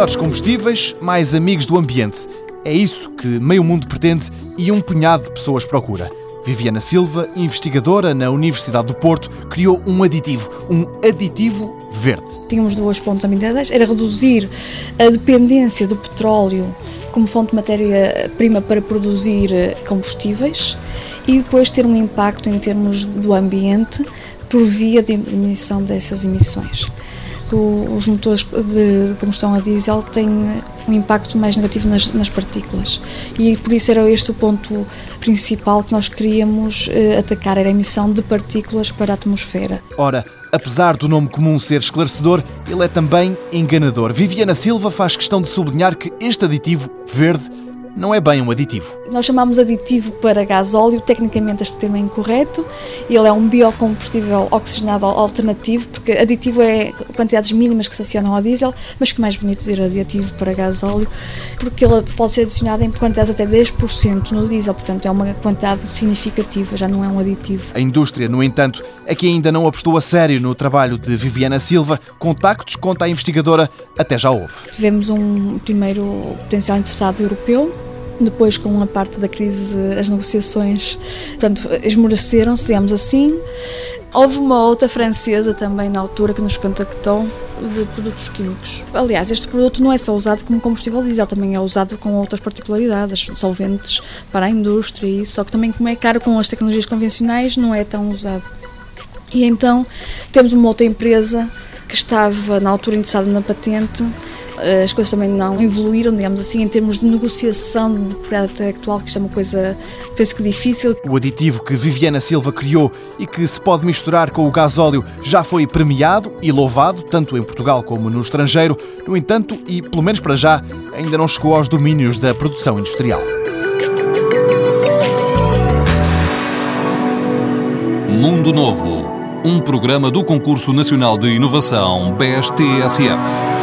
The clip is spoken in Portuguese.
melhores combustíveis, mais amigos do ambiente. É isso que meio mundo pretende e um punhado de pessoas procura. Viviana Silva, investigadora na Universidade do Porto, criou um aditivo, um aditivo verde. Tínhamos duas pontos ambientais, era reduzir a dependência do petróleo como fonte de matéria-prima para produzir combustíveis e depois ter um impacto em termos do ambiente por via de diminuição dessas emissões os motores de combustão a diesel têm um impacto mais negativo nas, nas, partículas e por isso era este o ponto principal que nós queríamos eh, atacar, era a emissão de partículas para a atmosfera. Ora, apesar do nome comum ser esclarecedor, ele é também enganador. Viviana Silva faz questão de sublinhar que este aditivo verde não é bem um aditivo. Nós chamamos aditivo para gás óleo, tecnicamente este termo é incorreto. Ele é um biocombustível oxigenado alternativo, porque aditivo é quantidades mínimas que se acionam ao diesel, mas que mais bonito dizer aditivo para gás óleo, porque ele pode ser adicionado em quantidades até 10% no diesel, portanto é uma quantidade significativa, já não é um aditivo. A indústria, no entanto, é que ainda não apostou a sério no trabalho de Viviana Silva. Contactos, conta a investigadora, até já houve. Tivemos um primeiro potencial interessado europeu, depois, com a parte da crise, as negociações portanto, esmoreceram-se, digamos assim. Houve uma outra francesa também na altura que nos contactou de produtos químicos. Aliás, este produto não é só usado como combustível diesel, também é usado com outras particularidades, solventes para a indústria e isso, só que também como é caro com as tecnologias convencionais não é tão usado. E então temos uma outra empresa que estava na altura interessada na patente as coisas também não evoluíram, digamos assim, em termos de negociação de propriedade intelectual, que isto é uma coisa, penso que difícil. O aditivo que Viviana Silva criou e que se pode misturar com o gasóleo já foi premiado e louvado, tanto em Portugal como no estrangeiro. No entanto, e pelo menos para já, ainda não chegou aos domínios da produção industrial. Mundo Novo, um programa do Concurso Nacional de Inovação BSTSF.